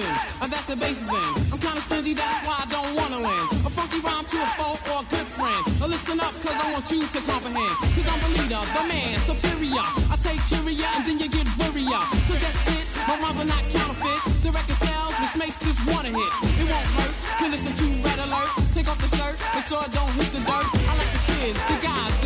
action. I back the bases in. I'm kinda stingy, that's why I don't wanna win. A funky rhyme to a foe or a good friend. Now listen up, cause I want you to comprehend. Cause I'm the leader, the man, superior. I take curia and then you get worrier. So just sit, my rhymes are not counterfeit. The record sells, which makes this one a hit. It won't hurt to listen to Red Alert. Take off the shirt, make sure I don't hit the dirt. I like the kids, the guys,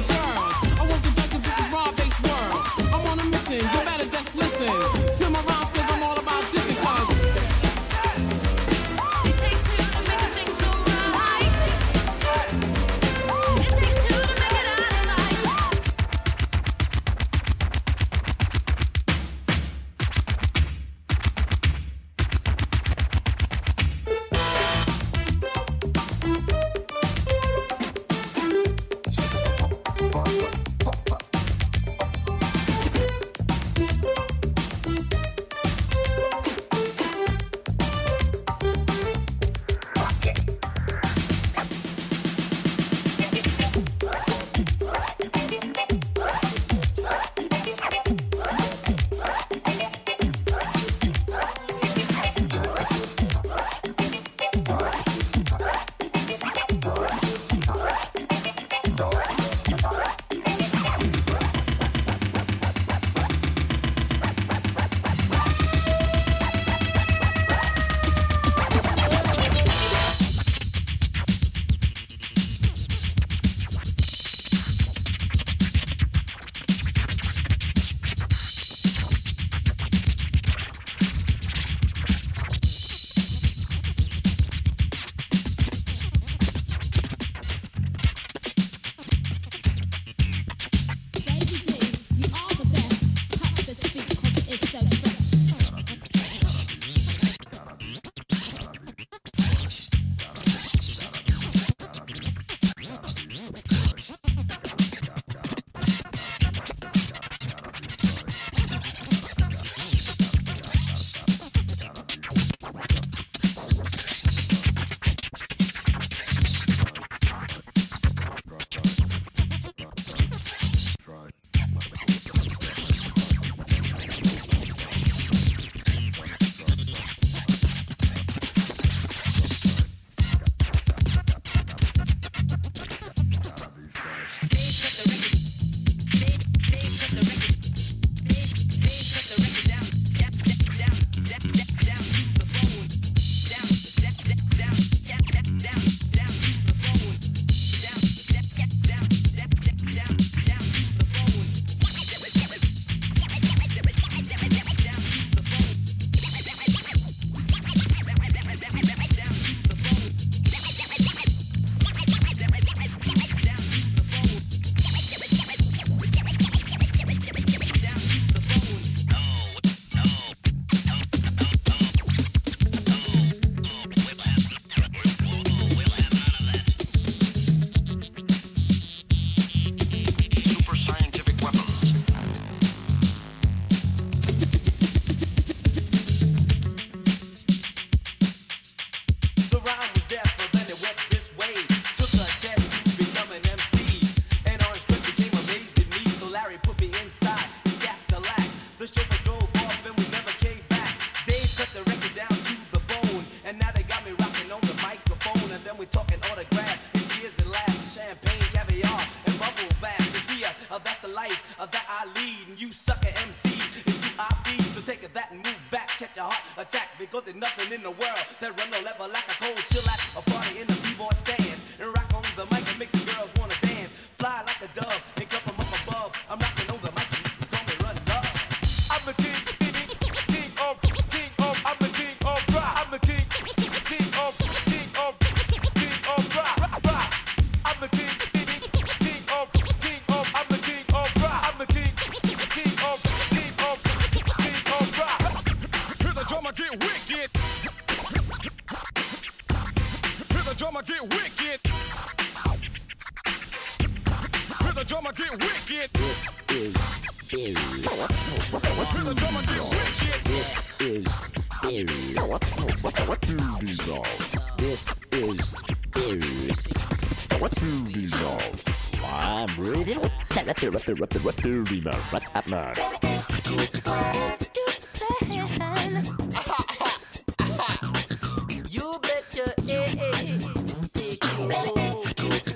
You bet your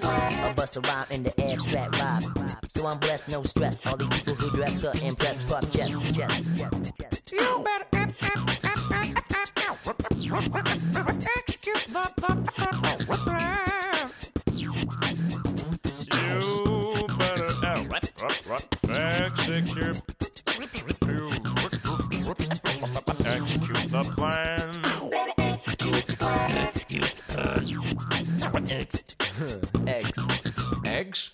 I bust a the. So I'm blessed, no stress. All these people who dress to impress, puff chest. You better execute the, the execute. Execute the plan. Eggs. Eggs?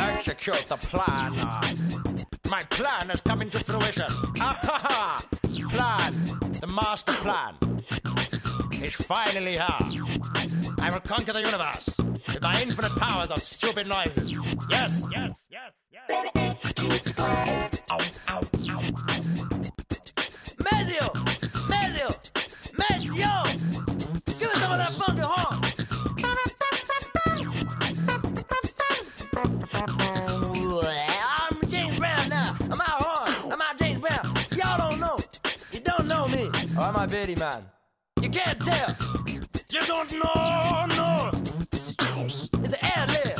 Execute the plan. My plan is coming to fruition. Ah-ha-ha! Plan, the master plan, is finally here. I will conquer the universe with my infinite powers of stupid noises. Yes, yes, yes, yes. Ow, ow, ow. Mazio! Mazio! Mazio! Give us some of that funky horn! I'm James Brown now. I'm out horn. I'm out James Brown. Y'all don't know. You don't know me. Or am I Betty Man? You can't tell. You don't know, no. It's an ad lib.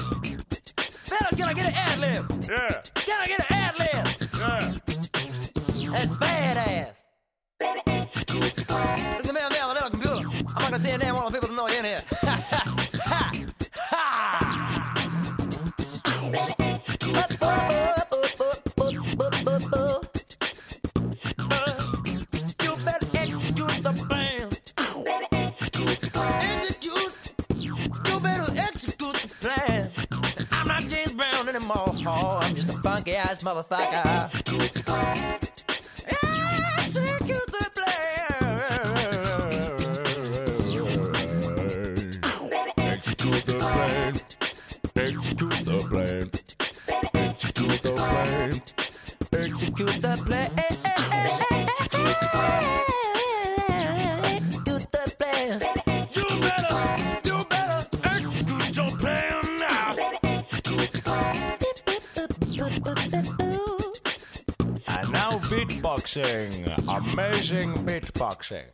Fellas, can I get an ad lib? Yeah, Can I get an ad lib? yeah. That's badass. At me on there on the computer. I'm not gonna say your name. I want people to know you're in here. I'm just a funky ass motherfucker. Execute the plan. Execute the plan. Execute the plan. Execute the plan. Execute the plan. Execute the plan. Beatboxing. Amazing beatboxing.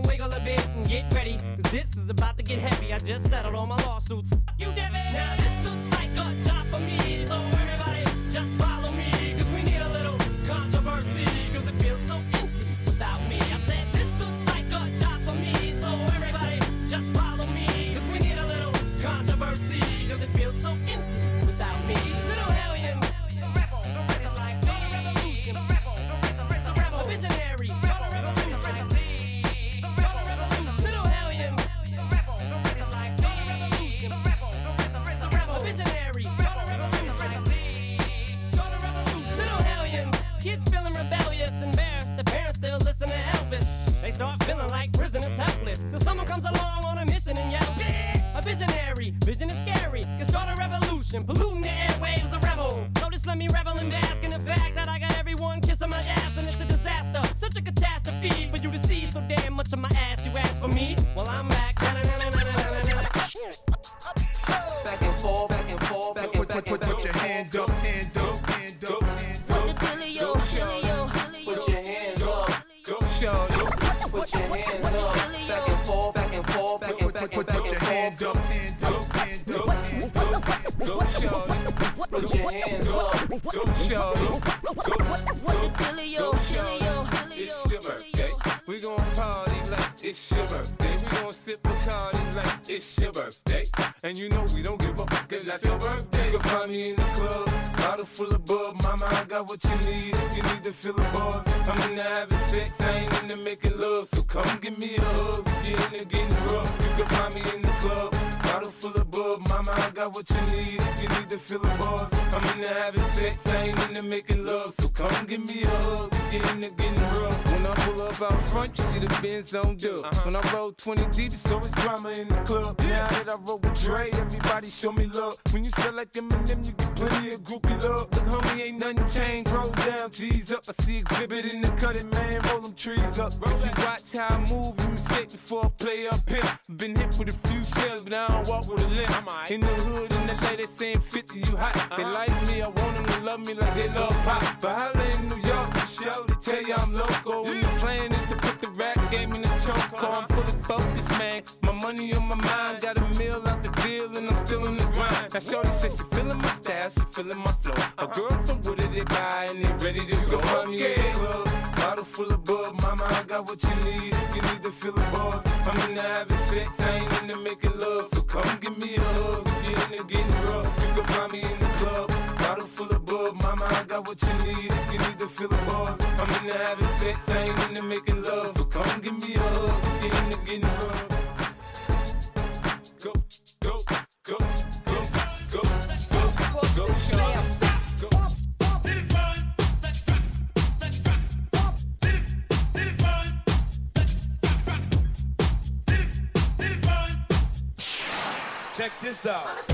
and wiggle a bit and get ready. Cause this is about to get heavy. I just settled all my lawsuits. Fuck you, Devin. Now this looks like a job for me. So everybody just they start feeling like prisoners helpless. Till someone comes along on a mission and yells, Bitch! A visionary, vision is scary, can start a revolution. Pollute don't do. Uh-huh. When I roll 20 deep, it's chunk on, full of focus, man. My money on my mind, got a meal out the deal, and I'm still in the grind. Now, Shorty says she feeling my style, she feeling my flow. A girl from Wooded, they buy, and they ready to go. I'm yeah, club. Bottle full of bub, mama, I got what you need. You need to feel the buzz. I'm in into having sex, I ain't into making love. So come give me a hug, you into getting rough. You can find me in the club. Bottle full of bub, mama, I got what you need. You need to feel the buzz. I'm in into having sex, I ain't into making out.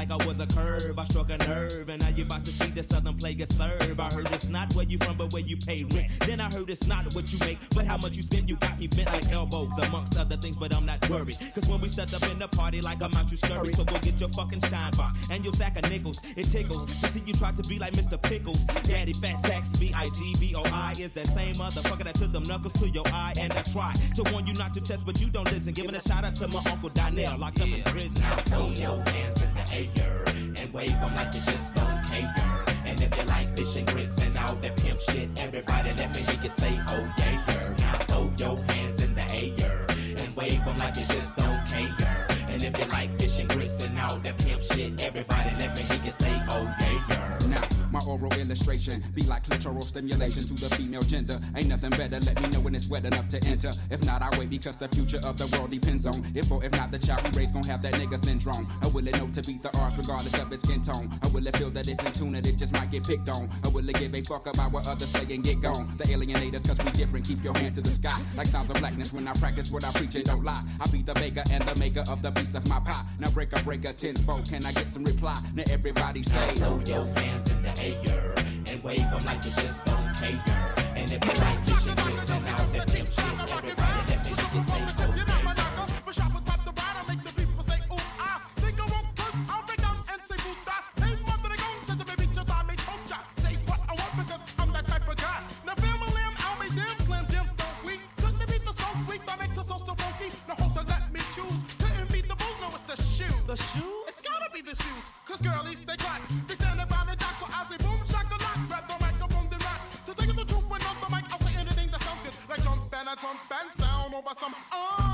Like I was a curve. I struck a nerve, and now you about to see the southern plague serve. I heard it's not where you from, but where you pay rent. Then I heard it's not what you make, but how much you spend. You got me bent like elbows, amongst other things, but I'm not set up in the party, like I'm out, you scurry. So go get your fucking shine box and your sack of nickels. It tickles to see you try to be like Mr. Pickles. Daddy Fat Sax, B I G B O I is that same motherfucker that took them knuckles to your eye. And I try to warn you not to test, but you don't listen. Giving a shout out to my uncle Donnell, locked up in prison. Now throw your hands in the air and wave them like you just don't care. And if you like fish and grits and all that pimp shit, everybody let me hear you say, oh yeah, girl. Now throw your hands in the air wave them like you just don't care. And if you like fish and grits and all that pimp shit, everybody let me hear you say, oh yeah, girl. Now, my oral illustration be like clitoral stimulation to the female gender. Ain't nothing better, let me know when it's wet enough to enter. If not, I wait because the future of the world depends on if or if not the child we raise gon' have that nigga syndrome. I will it know to beat the odds regardless of its skin tone? I will it feel that if in tune it, it just might get picked on? I will it give a fuck about what others say and get gone? The alienators, cause we different, keep your hand to the sky. Like sounds of blackness when I practice what I preach and don't lie. I be the baker and the maker of the piece of my pie. Now break a break a tenfold, can I get some reply? Now everybody say, Throw your hands in the air and wave them like you just don't care. And if you like and grits and all that pimp shit, The shoe? It's gotta be the shoes. Cause girlies, they clock. They stand about the dock, so I say, boom, shakalaka. Grab the microphone, they rock. To take the truth when on the mic, I'll say anything that sounds good. Like jump and a trump and sound over some, uh,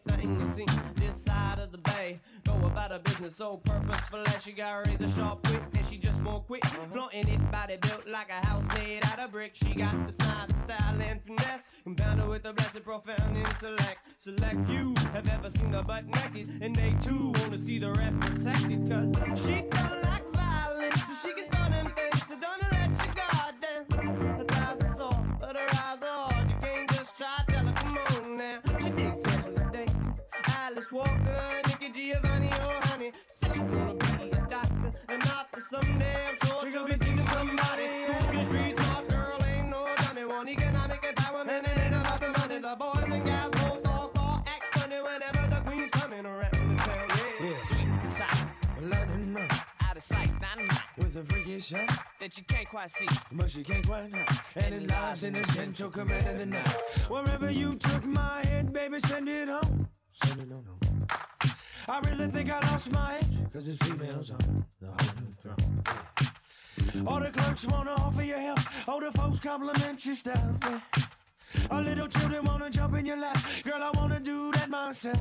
prettiest thing you seen this side of the bay. Go about her business so purposeful that she got razor sharp wit and she just won't quit. Flaunting it, body built like a house made out of brick. She got the smile, the style, and finesse. Compounded with a blessed, profound intellect. Select few have ever seen her butt naked, and they too wanna see the rep protected. Cause she don't like violence, but she can throw them things, so don't let your guard down. The freakish, huh? that you can't quite see. But you can't quite hide. And it lies in the gentle command of the night. Wherever you took my head, baby, send it home. Send it on home. I really think I lost my edge, cause it's females on the whole new throne. All the clerks wanna offer you help, all the folks compliment your style. Yeah. All little children wanna jump in your lap, girl, I wanna do that myself.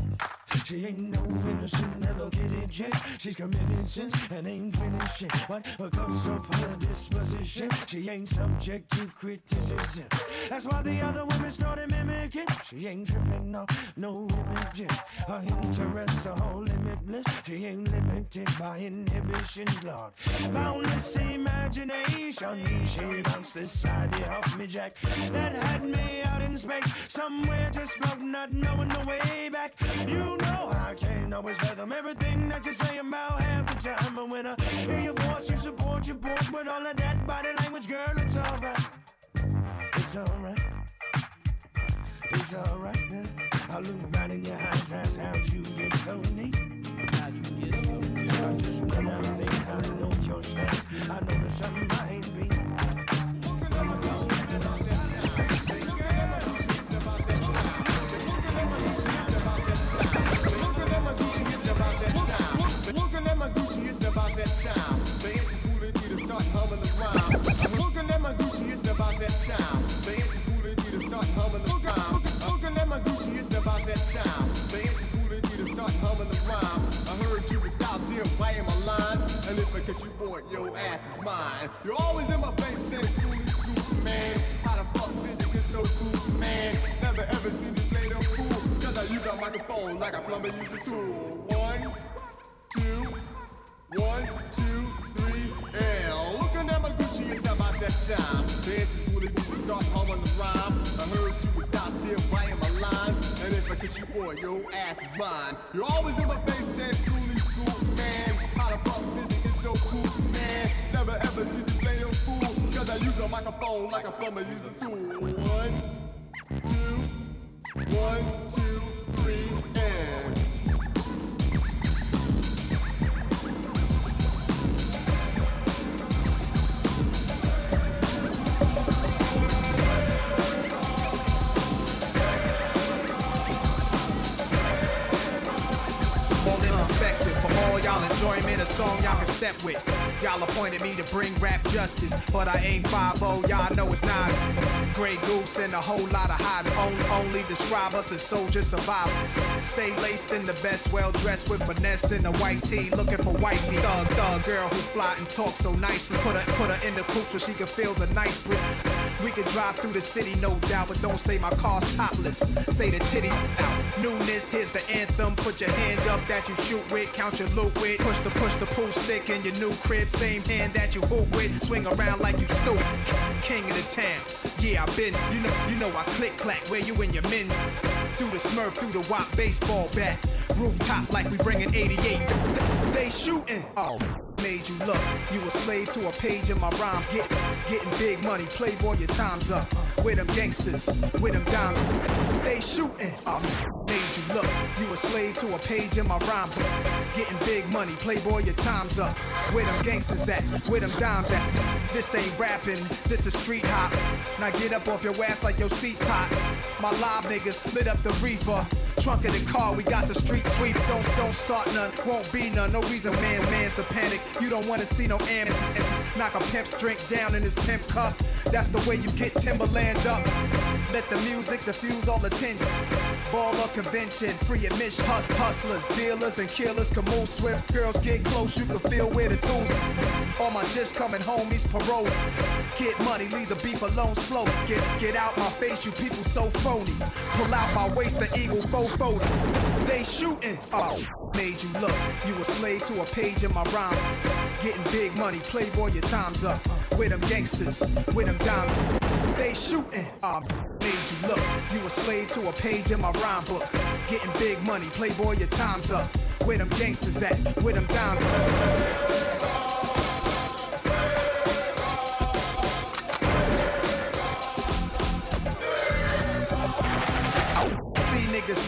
She ain't no innocent Hello Kitty chick. She's committed sins and ain't finished shit. But because of her disposition, she ain't subject to criticism. That's why the other women started mimicking. She ain't tripping no, no images. Her interests are all limitless. She ain't limited by inhibitions, Lord. Boundless imagination. She bounced this idea off me, Jack. That had me out in space. Somewhere just floating, not knowing the way back. You know I can't always fathom everything that you say about half the time. But when I hear your voice, you support your voice with all of that body language, girl, it's alright. It's alright. It's alright now. I look right in your eyes, ask how'd you get so neat? How'd you get so neat? I just when I think I know your style, I know there's something I ain't. Time. The answer's who they need start humming the rhyme. Looking at my Gucci, it's about that time. The answer's who they need start humming the rhyme. I heard you was out there biting my lines, and if I catch you, boy, your ass is mine. You're always in my face saying, "Schoolly, scoop, man." How the fuck did you get so cool, man? Never ever seen you play the fool, 'cause I use a microphone like a plumber uses a tool. One two, one, two, time. Dances really need to start humming the rhyme. I heard you was out there biting my lines, and if I catch you, boy, your ass is mine. You're always in my face saying, "Schoolly, school, man." How the fuck did you get so cool, man? Never ever see you play no fool, 'cause I use a microphone like a plumber uses a tool. One, two, one, two, enjoyment, a song y'all can step with. Y'all appointed me to bring rap justice, but I ain't 5-0. y'all know it's not. Grey Goose and a whole lot of hot. Only, only describe us as soldier survivors. Stay laced in the best, well dressed with finesse in a white tee, looking for white meat. Thug, thug girl who fly and talk so nicely. Put her, put her in the coupe so she can feel the nice breeze. We can drive through the city, no doubt, but don't say my car's topless. Say the titties out. Newness, here's the anthem. Put your hand up that you shoot with, count your loot with. Push the push the pool stick in your new crib, same hand that you hoop with. Swing around like you stupid. King of the town. Yeah, I been, you know, you know I click clack where you and your men. Through the smurf, through the wop baseball bat. Rooftop like we bringing 88. They shooting. Oh. Made you look, you a slave to a page in my rhyme. Get, getting big money, playboy, your time's up. With them gangsters, with them dimes, they shooting. Oh, made you look, you a slave to a page in my rhyme. book. Getting big money, playboy, your time's up. Where them gangsters at, where them dimes at. This ain't rapping, this is street hop. Now get up off your ass like your seat's hot. My live niggas lit up the reefer. Trunk of the car, we got the street sweep. Don't don't start none, won't be none. No reason, man, man's to panic. You don't wanna see no amnesties. Knock a pimp's drink down in his pimp cup. That's the way you get Timberland up. Let the music diffuse all attention. Baller convention, free admission. Hus- hustlers, dealers, and killers can move swift. Girls get close, you can feel where the tools. All my just coming homies, parole. Get money, leave the beef alone slow. Get get out my face, you people so phony. Pull out my waist, the eagle photo. They shooting. Oh, made you look. You a slave to a page in my rhyme. Getting big money, playboy, your time's up. With them gangsters, with them diamonds. They shooting. Um, made you look. You a slave to a page in my rhyme book. Getting big money, playboy, your time's up. Where them gangsters at? Where them diamonds?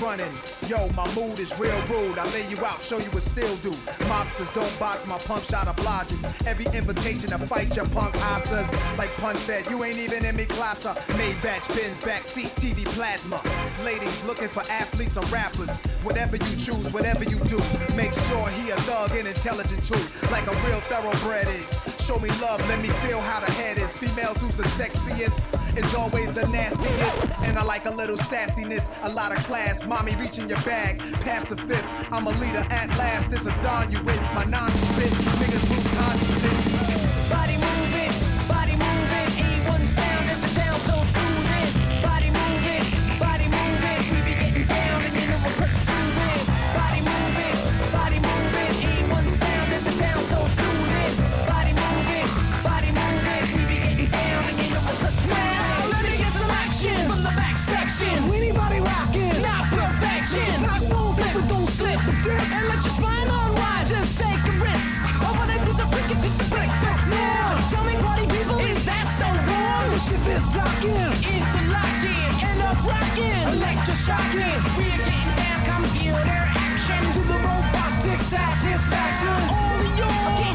running. Yo, my mood is real rude. I lay you out, show you what still do. Mobsters don't box my pump shot obliges. Every invitation to fight your punk asses. Like Pun said, you ain't even in me class. Maybach, Benz, backseat, TV, plasma. Ladies looking for athletes or rappers. Whatever you choose, whatever you do, make sure he a thug and intelligent too, like a real thoroughbred is show me love, let me feel how the head is. Females who's the sexiest is always the nastiest. And I like a little sassiness, a lot of class. Mommy reaching your bag, past the fifth. I'm a leader at last. It's a don you with my non-spit. Niggas lose consciousness. Body is docking, interlocking, end up rocking, electroshocking. We're getting down, computer action to the robotic satisfaction. All yours.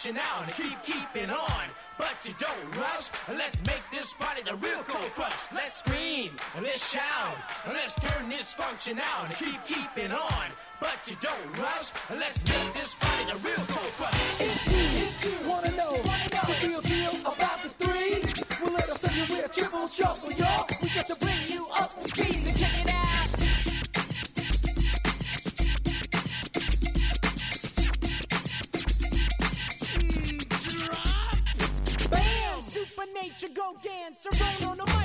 marching on and keep keeping on. But you don't rush. Let's make this party the real cold crush. Let's scream let's shout. Let's turn this function out and keep keeping on. But you don't rush. Let's make this party the real cold crush. If you wanna know, wanna know the real deal about the three, well let us tell you we're triple trouble, y'all. Michigan, the.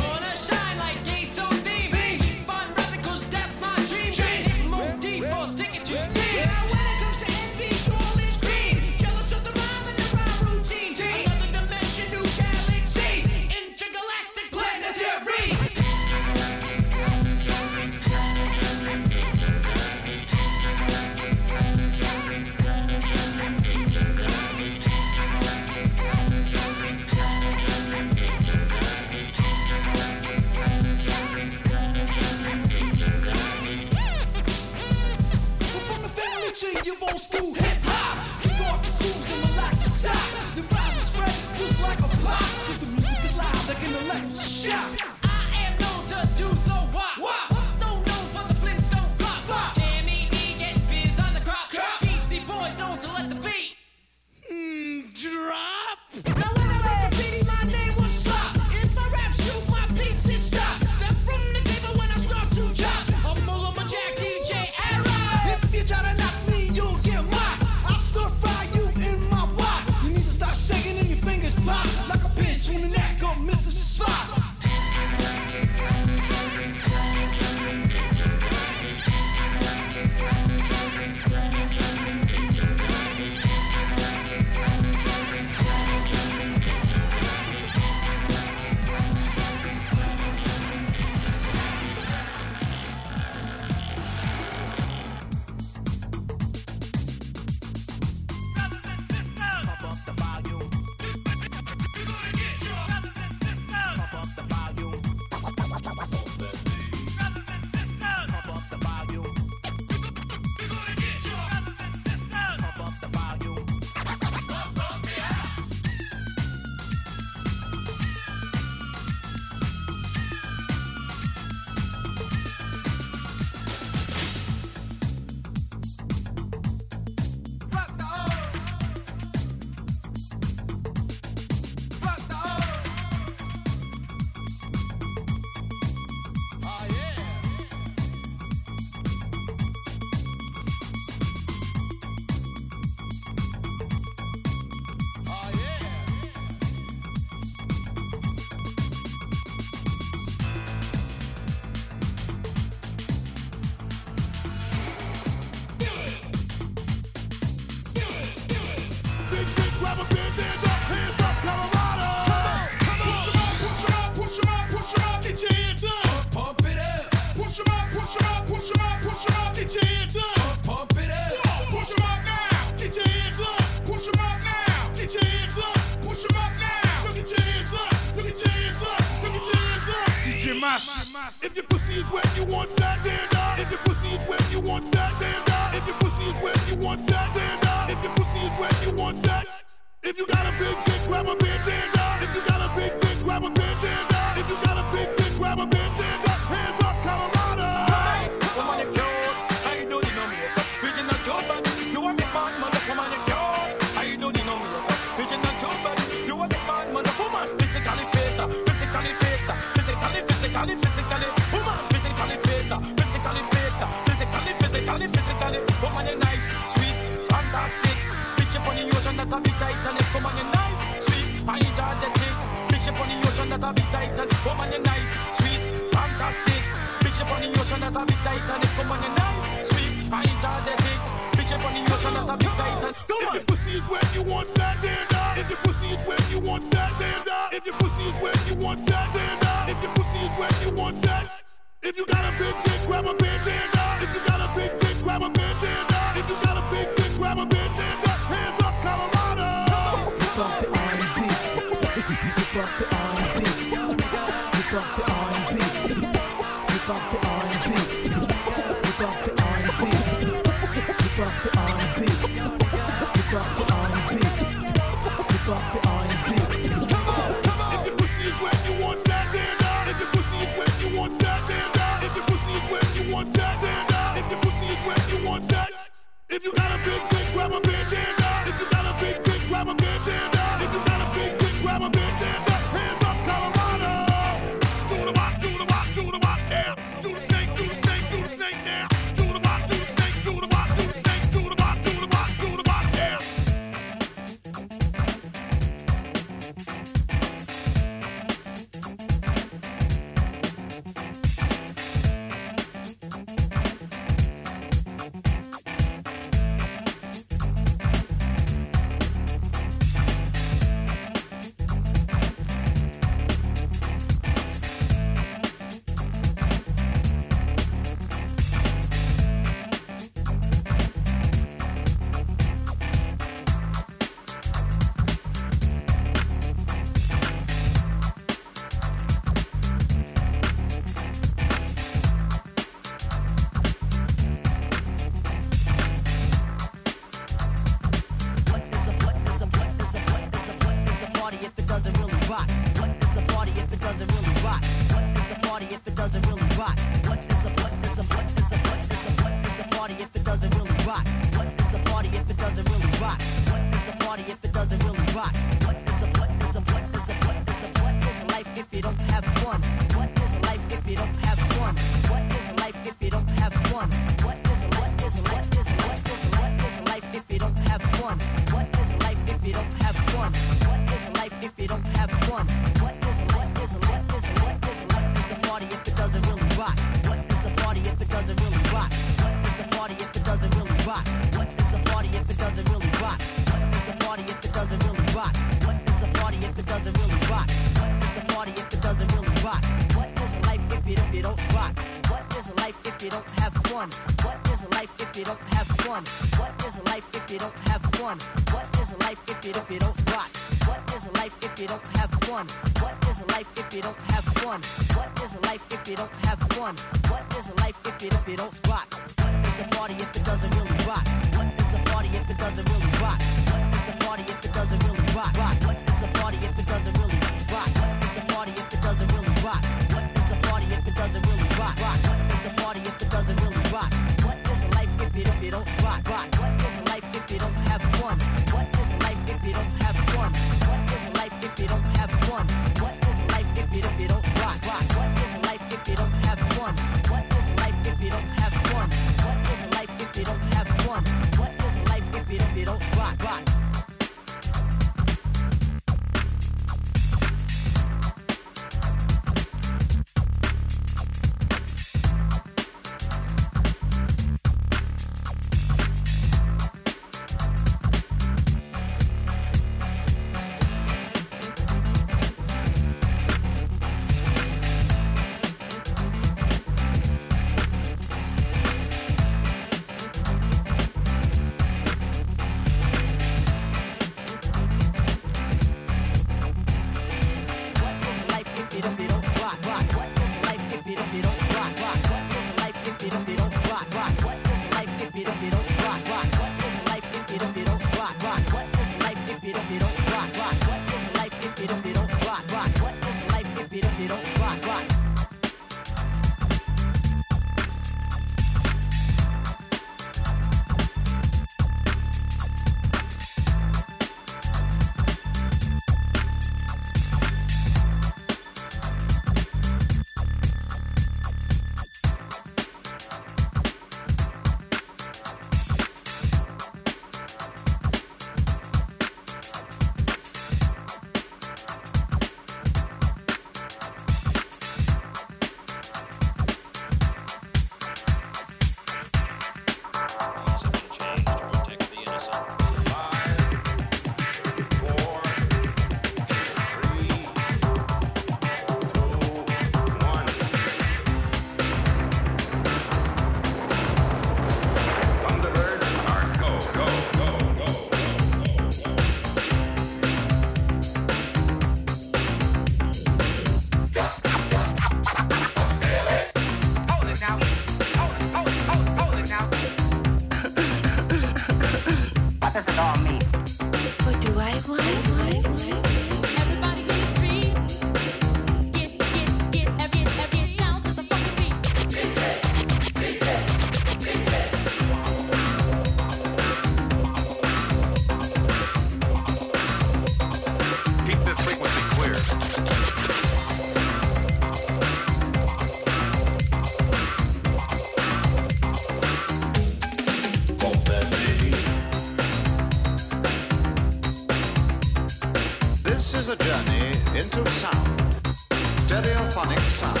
Stereophonic sound.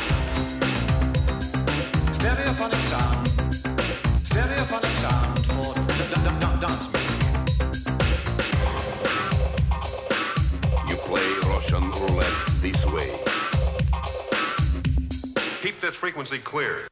Stereophonic sound. Stereophonic sound for dance music. You play Russian roulette this way. Keep this frequency clear.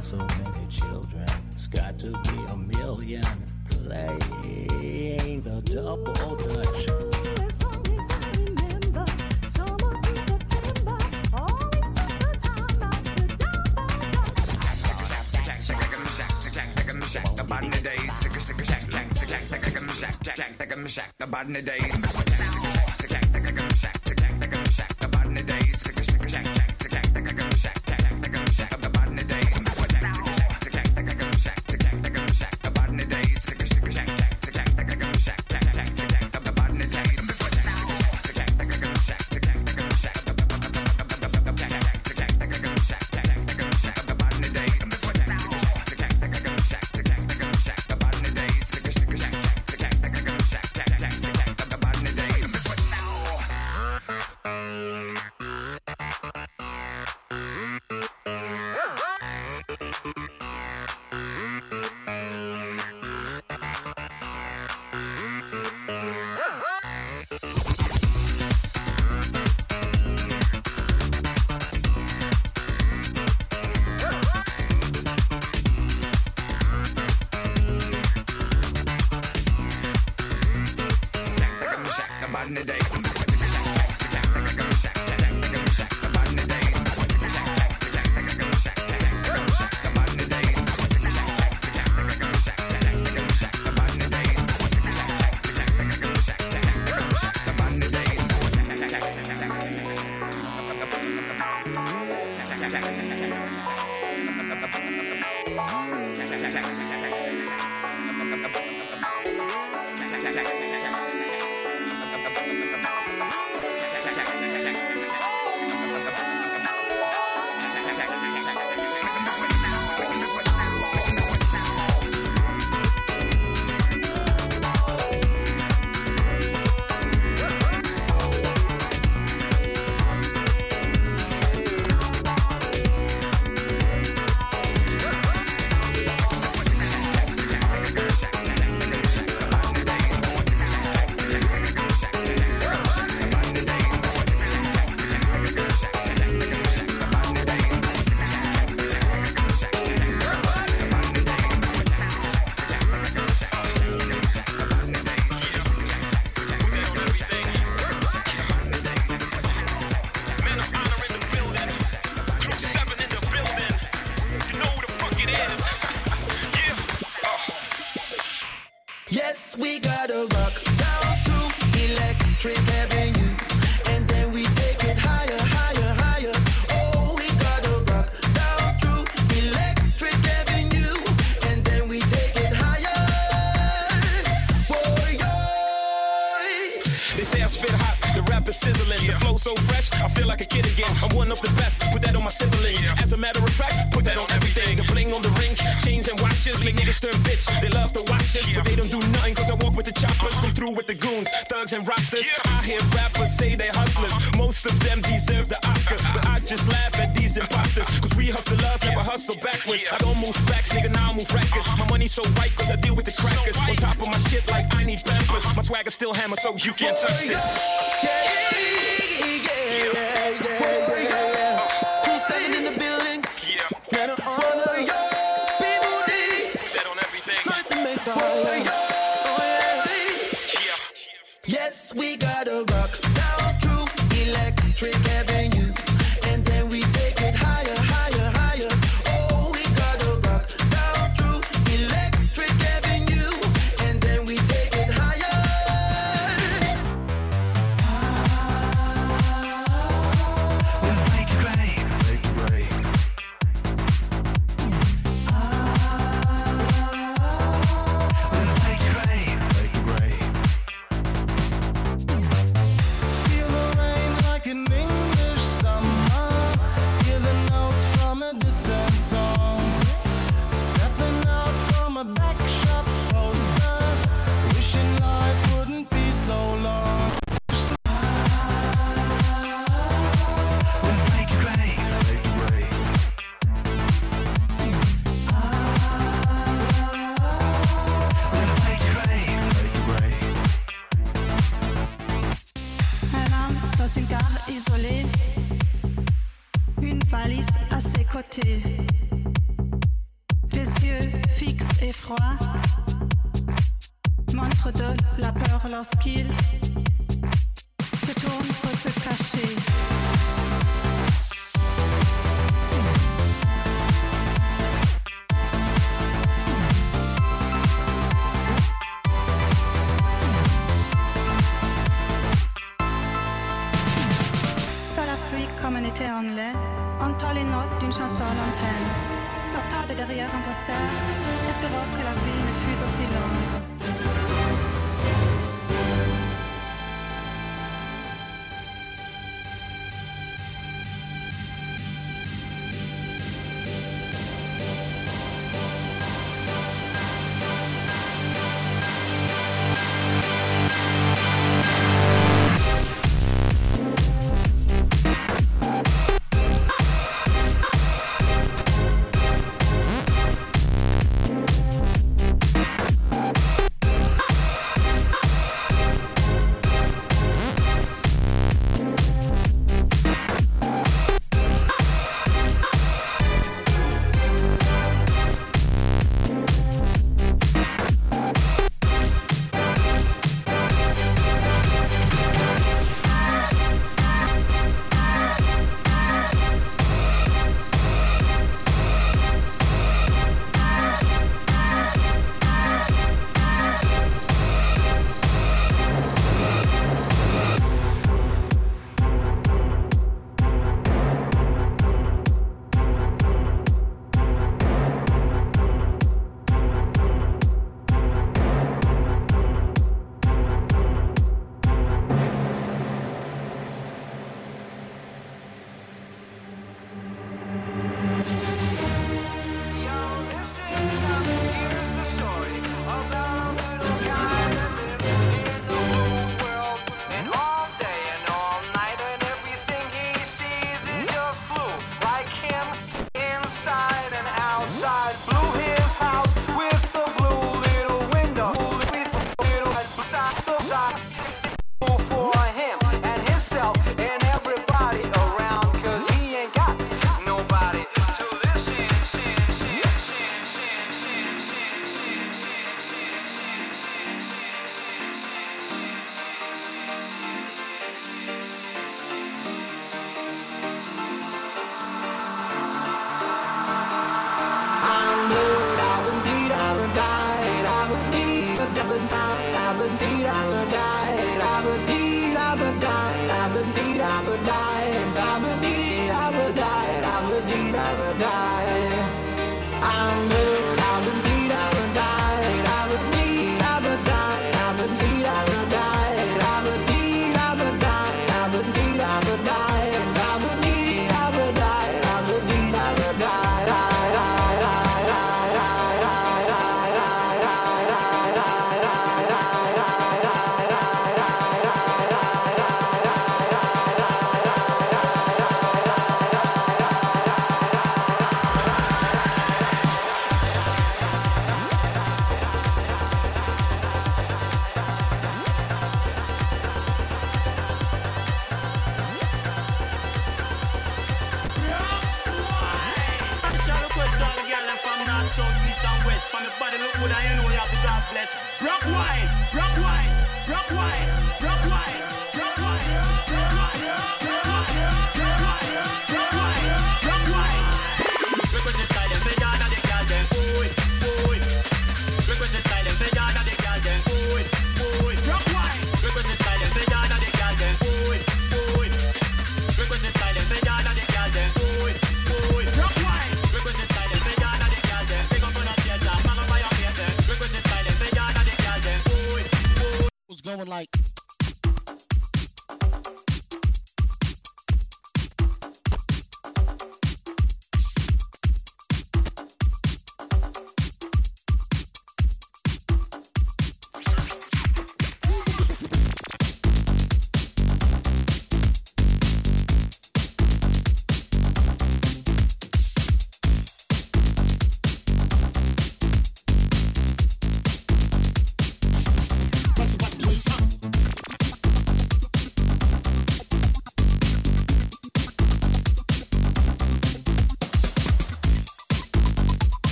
so many children. It's got to be a million playing the double dutch. shack, the body today. Sick, sick, shack, shack, shack, shack, shack, shack, the body today. you can't touch this.